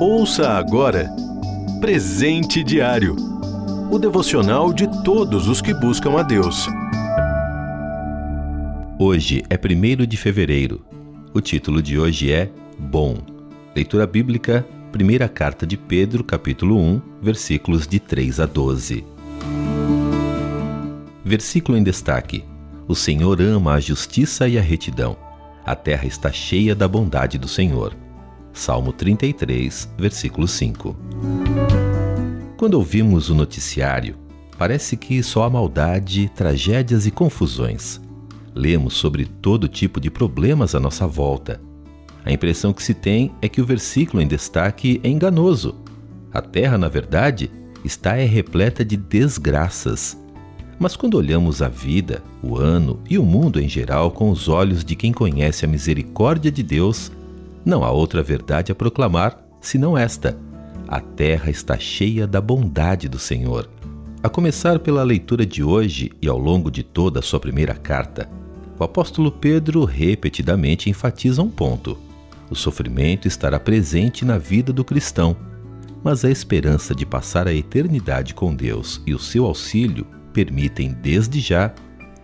Ouça agora Presente Diário o devocional de todos os que buscam a Deus. Hoje é 1 de fevereiro. O título de hoje é Bom. Leitura bíblica, primeira carta de Pedro, capítulo 1, versículos de 3 a 12. Versículo em destaque: O Senhor ama a justiça e a retidão. A terra está cheia da bondade do Senhor. Salmo 33, versículo 5. Quando ouvimos o noticiário, parece que só há maldade, tragédias e confusões. Lemos sobre todo tipo de problemas à nossa volta. A impressão que se tem é que o versículo em destaque é enganoso. A terra, na verdade, está é repleta de desgraças. Mas quando olhamos a vida, o ano e o mundo em geral com os olhos de quem conhece a misericórdia de Deus, não há outra verdade a proclamar senão esta a terra está cheia da bondade do Senhor. A começar pela leitura de hoje e ao longo de toda a sua primeira carta, o apóstolo Pedro repetidamente enfatiza um ponto: o sofrimento estará presente na vida do cristão, mas a esperança de passar a eternidade com Deus e o seu auxílio permitem, desde já,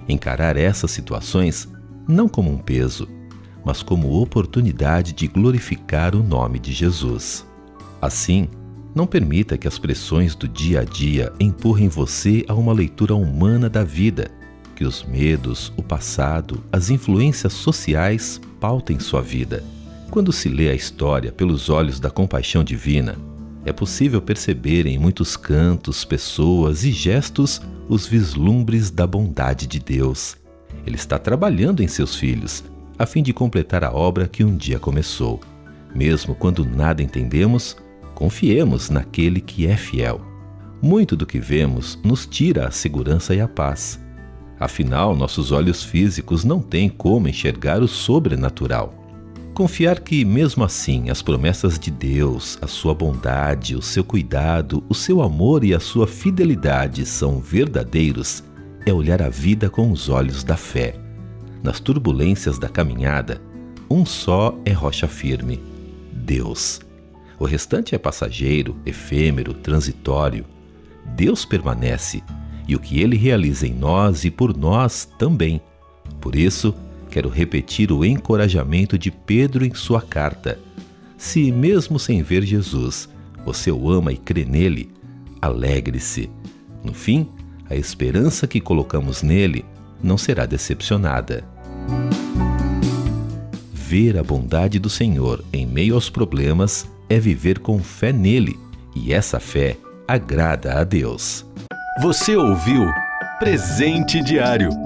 encarar essas situações não como um peso, mas como oportunidade de glorificar o nome de Jesus. Assim, não permita que as pressões do dia a dia empurrem você a uma leitura humana da vida, que os medos, o passado, as influências sociais pautem sua vida. Quando se lê a história pelos olhos da compaixão divina, é possível perceber em muitos cantos, pessoas e gestos os vislumbres da bondade de Deus. Ele está trabalhando em seus filhos, a fim de completar a obra que um dia começou. Mesmo quando nada entendemos, Confiemos naquele que é fiel. Muito do que vemos nos tira a segurança e a paz. Afinal, nossos olhos físicos não têm como enxergar o sobrenatural. Confiar que, mesmo assim, as promessas de Deus, a sua bondade, o seu cuidado, o seu amor e a sua fidelidade são verdadeiros é olhar a vida com os olhos da fé. Nas turbulências da caminhada, um só é rocha firme: Deus. O restante é passageiro, efêmero, transitório. Deus permanece e o que ele realiza em nós e por nós também. Por isso, quero repetir o encorajamento de Pedro em sua carta. Se, mesmo sem ver Jesus, você o ama e crê nele, alegre-se. No fim, a esperança que colocamos nele não será decepcionada. Ver a bondade do Senhor em meio aos problemas é viver com fé nele, e essa fé agrada a Deus. Você ouviu Presente Diário